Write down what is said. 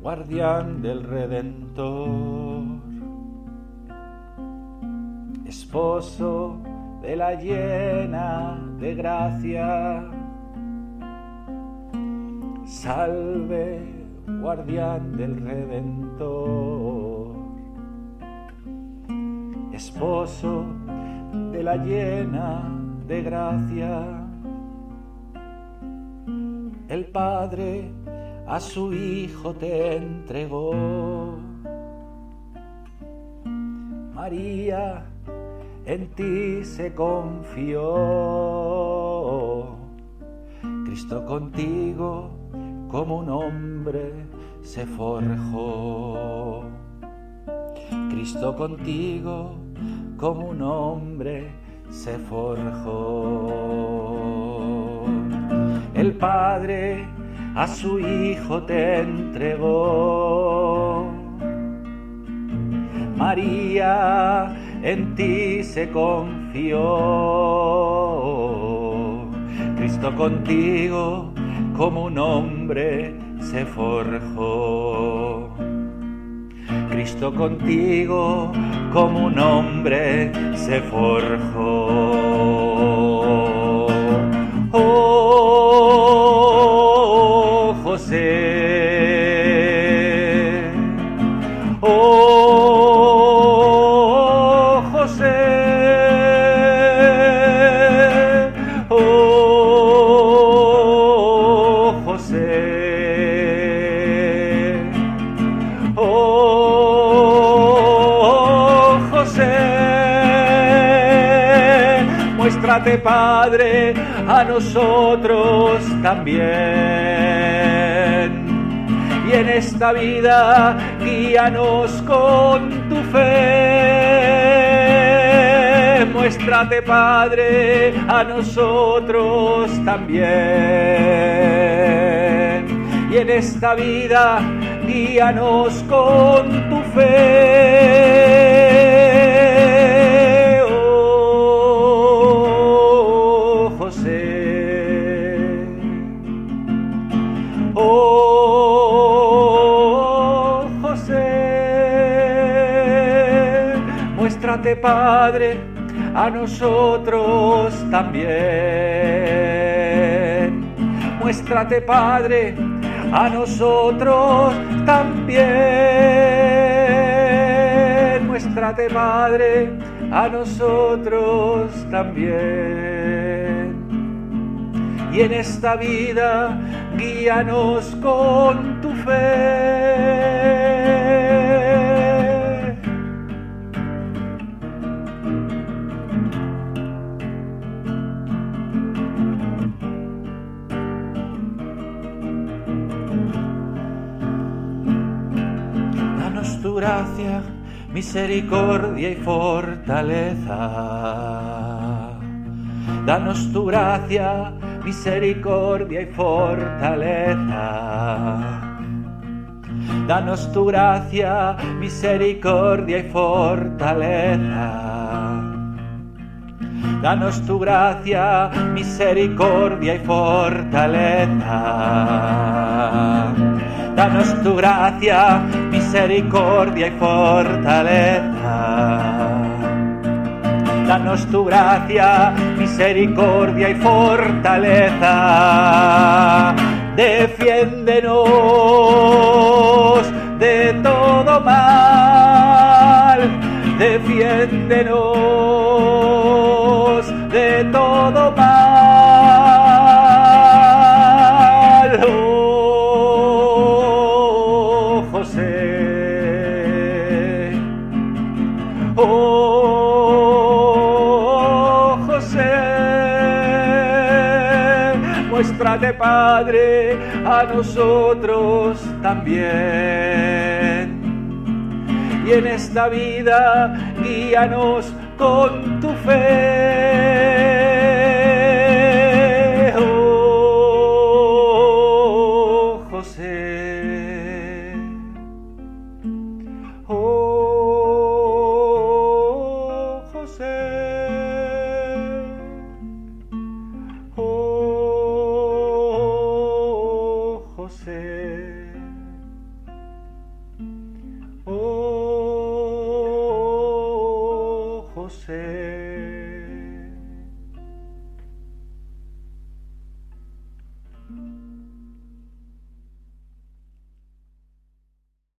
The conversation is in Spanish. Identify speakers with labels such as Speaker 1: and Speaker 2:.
Speaker 1: guardián del Redentor, esposo de la llena de gracia. Salve, guardián del Redentor, esposo de la llena de gracia. El Padre a su Hijo te entregó. María en ti se confió. Cristo contigo como un hombre se forjó. Cristo contigo como un hombre se forjó. El Padre a su Hijo te entregó. María en ti se confió. Cristo contigo como un hombre se forjó. Cristo contigo como un hombre se forjó. Muéstrate, Padre, a nosotros también. Y en esta vida guíanos con tu fe. Muéstrate, Padre, a nosotros también. Y en esta vida guíanos con tu fe. Oh, José. Muéstrate, Padre, a nosotros también. Muéstrate, Padre, a nosotros también. Muéstrate, Padre, a nosotros también. Y en esta vida guíanos con tu fe. Danos tu gracia, misericordia y fortaleza. Danos tu gracia, misericordia y fortaleza. Danos tu gracia, misericordia y fortaleza. Danos tu gracia, misericordia y fortaleza. Danos tu gracia, misericordia y fortaleza. Danos tu gracia, misericordia y fortaleza. Defiéndenos de todo mal. Defiéndenos muéstrate, Padre, a nosotros también. Y en esta vida guíanos con tu fe. Oh, José. você.